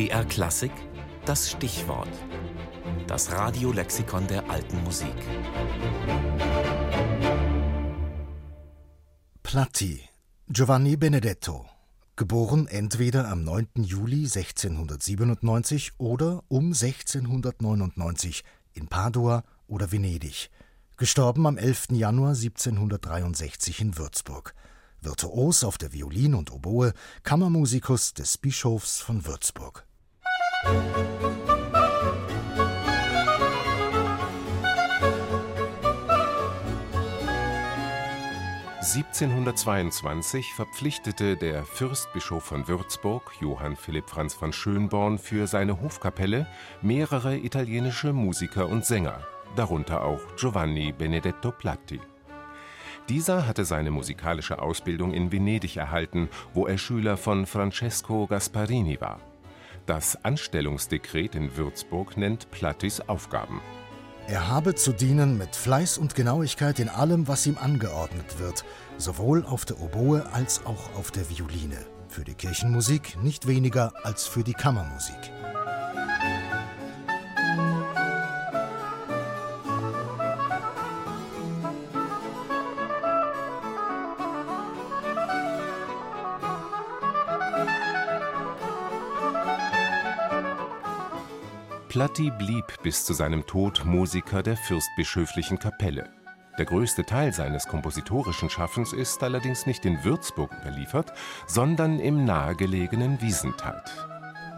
BR Klassik, das Stichwort. Das Radiolexikon der alten Musik. Platti, Giovanni Benedetto, geboren entweder am 9. Juli 1697 oder um 1699 in Padua oder Venedig, gestorben am 11. Januar 1763 in Würzburg. Virtuos auf der Violin und Oboe, Kammermusikus des Bischofs von Würzburg. 1722 verpflichtete der Fürstbischof von Würzburg, Johann Philipp Franz von Schönborn, für seine Hofkapelle mehrere italienische Musiker und Sänger, darunter auch Giovanni Benedetto Platti. Dieser hatte seine musikalische Ausbildung in Venedig erhalten, wo er Schüler von Francesco Gasparini war. Das Anstellungsdekret in Würzburg nennt Plattis Aufgaben. Er habe zu dienen mit Fleiß und Genauigkeit in allem, was ihm angeordnet wird, sowohl auf der Oboe als auch auf der Violine. Für die Kirchenmusik nicht weniger als für die Kammermusik. Platti blieb bis zu seinem Tod Musiker der fürstbischöflichen Kapelle. Der größte Teil seines kompositorischen Schaffens ist allerdings nicht in Würzburg überliefert, sondern im nahegelegenen Wiesenthal.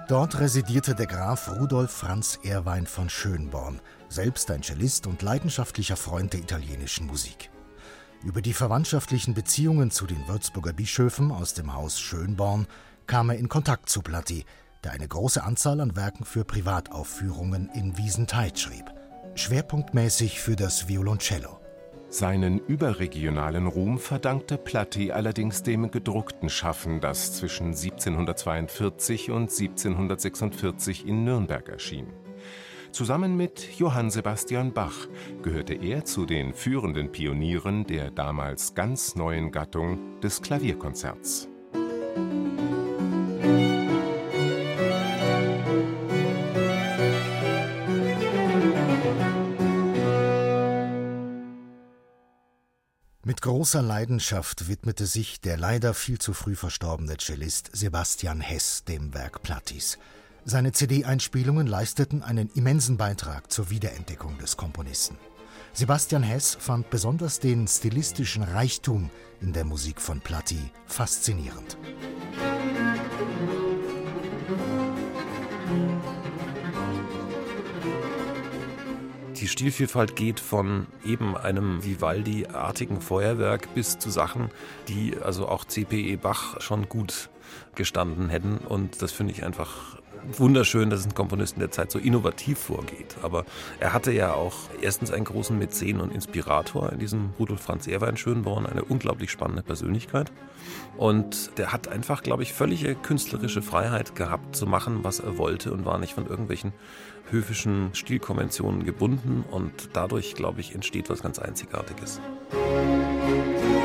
Dort residierte der Graf Rudolf Franz Erwein von Schönborn, selbst ein Cellist und leidenschaftlicher Freund der italienischen Musik. Über die verwandtschaftlichen Beziehungen zu den Würzburger Bischöfen aus dem Haus Schönborn kam er in Kontakt zu Platti, der eine große Anzahl an Werken für Privataufführungen in Wiesentheid schrieb, schwerpunktmäßig für das Violoncello. Seinen überregionalen Ruhm verdankte Platti allerdings dem gedruckten Schaffen, das zwischen 1742 und 1746 in Nürnberg erschien. Zusammen mit Johann Sebastian Bach gehörte er zu den führenden Pionieren der damals ganz neuen Gattung des Klavierkonzerts. Mit großer Leidenschaft widmete sich der leider viel zu früh verstorbene Cellist Sebastian Hess dem Werk Plattis. Seine CD-Einspielungen leisteten einen immensen Beitrag zur Wiederentdeckung des Komponisten. Sebastian Hess fand besonders den stilistischen Reichtum in der Musik von Platti faszinierend. Die Stilvielfalt geht von eben einem Vivaldi-artigen Feuerwerk bis zu Sachen, die also auch C.P.E. Bach schon gut gestanden hätten. Und das finde ich einfach wunderschön, dass ein Komponist in der Zeit so innovativ vorgeht. Aber er hatte ja auch erstens einen großen Mäzen und Inspirator in diesem Rudolf Franz Ehrwein Schönborn, eine unglaublich spannende Persönlichkeit. Und der hat einfach, glaube ich, völlige künstlerische Freiheit gehabt zu machen, was er wollte und war nicht von irgendwelchen höfischen Stilkonventionen gebunden. Und dadurch, glaube ich, entsteht was ganz Einzigartiges. Musik